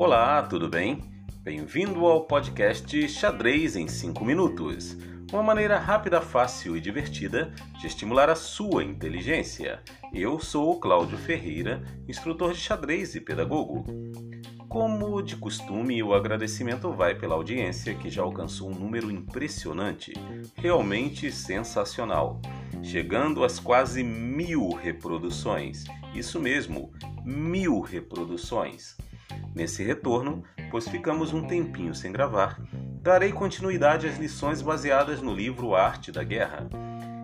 Olá, tudo bem? Bem-vindo ao podcast Xadrez em 5 Minutos uma maneira rápida, fácil e divertida de estimular a sua inteligência. Eu sou o Cláudio Ferreira, instrutor de xadrez e pedagogo. Como de costume, o agradecimento vai pela audiência que já alcançou um número impressionante, realmente sensacional, chegando às quase mil reproduções. Isso mesmo, mil reproduções. Nesse retorno, pois ficamos um tempinho sem gravar, darei continuidade às lições baseadas no livro Arte da Guerra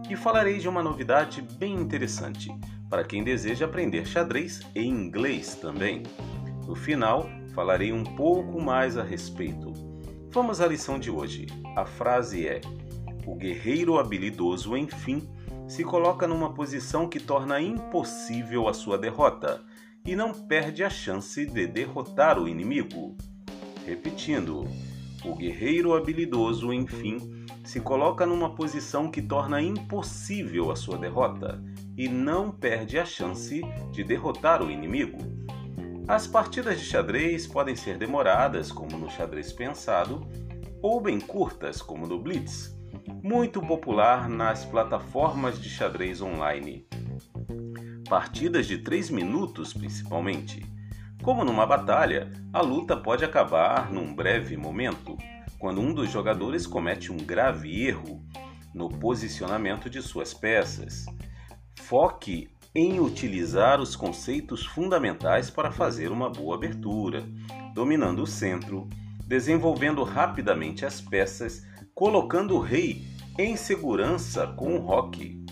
e falarei de uma novidade bem interessante para quem deseja aprender xadrez e inglês também. No final, falarei um pouco mais a respeito. Vamos à lição de hoje. A frase é: O guerreiro habilidoso, enfim, se coloca numa posição que torna impossível a sua derrota e não perde a chance de derrotar o inimigo. Repetindo, o guerreiro habilidoso, enfim, se coloca numa posição que torna impossível a sua derrota e não perde a chance de derrotar o inimigo. As partidas de xadrez podem ser demoradas, como no xadrez pensado, ou bem curtas, como no Blitz, muito popular nas plataformas de xadrez online partidas de 3 minutos principalmente. Como numa batalha, a luta pode acabar num breve momento, quando um dos jogadores comete um grave erro no posicionamento de suas peças. Foque em utilizar os conceitos fundamentais para fazer uma boa abertura, dominando o centro, desenvolvendo rapidamente as peças, colocando o rei em segurança com o roque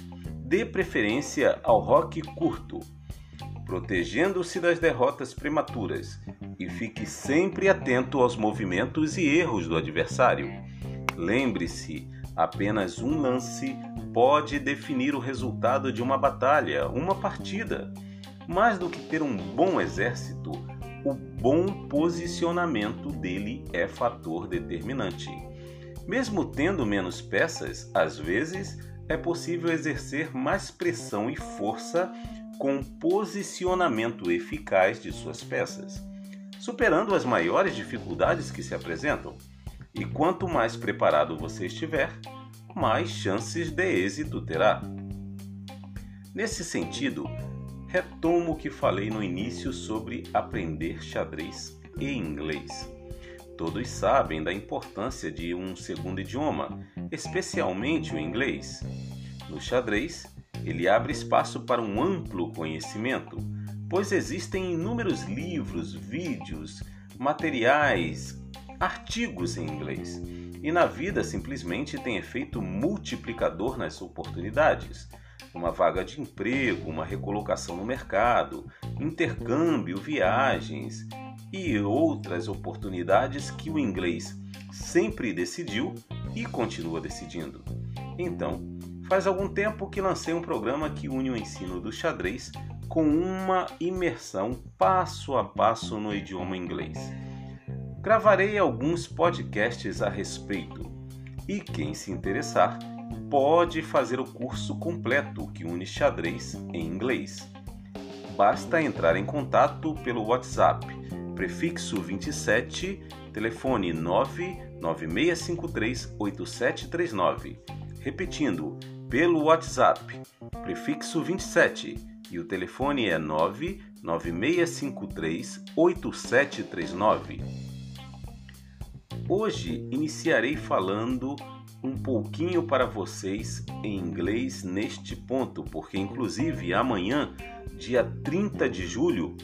dê preferência ao rock curto, protegendo-se das derrotas prematuras e fique sempre atento aos movimentos e erros do adversário. Lembre-se, apenas um lance pode definir o resultado de uma batalha, uma partida. Mais do que ter um bom exército, o bom posicionamento dele é fator determinante. Mesmo tendo menos peças, às vezes é possível exercer mais pressão e força com posicionamento eficaz de suas peças, superando as maiores dificuldades que se apresentam. E quanto mais preparado você estiver, mais chances de êxito terá. Nesse sentido, retomo o que falei no início sobre aprender xadrez e inglês. Todos sabem da importância de um segundo idioma, especialmente o inglês. No xadrez, ele abre espaço para um amplo conhecimento, pois existem inúmeros livros, vídeos, materiais, artigos em inglês. E na vida simplesmente tem efeito multiplicador nas oportunidades. Uma vaga de emprego, uma recolocação no mercado, intercâmbio, viagens, e outras oportunidades que o inglês sempre decidiu e continua decidindo. Então, faz algum tempo que lancei um programa que une o ensino do xadrez com uma imersão passo a passo no idioma inglês. Gravarei alguns podcasts a respeito e quem se interessar pode fazer o curso completo que une xadrez em inglês. Basta entrar em contato pelo WhatsApp prefixo 27, telefone 996538739. Repetindo, pelo WhatsApp, prefixo 27 e o telefone é 996538739. Hoje iniciarei falando um pouquinho para vocês em inglês neste ponto, porque inclusive amanhã, dia 30 de julho,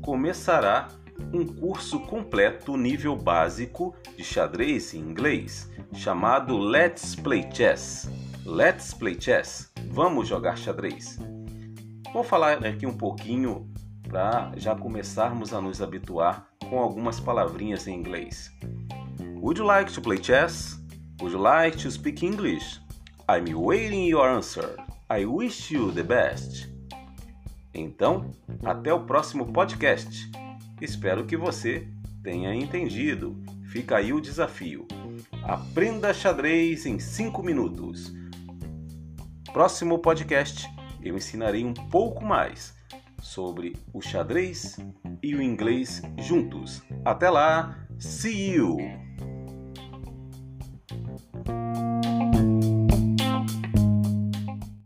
começará um curso completo nível básico de xadrez em inglês, chamado Let's Play Chess. Let's Play Chess. Vamos jogar xadrez. Vou falar aqui um pouquinho para já começarmos a nos habituar com algumas palavrinhas em inglês. Would you like to play chess? Would you like to speak English? I'm waiting your answer. I wish you the best. Então, até o próximo podcast. Espero que você tenha entendido. Fica aí o desafio. Aprenda xadrez em 5 minutos. Próximo podcast eu ensinarei um pouco mais sobre o xadrez e o inglês juntos. Até lá, see you!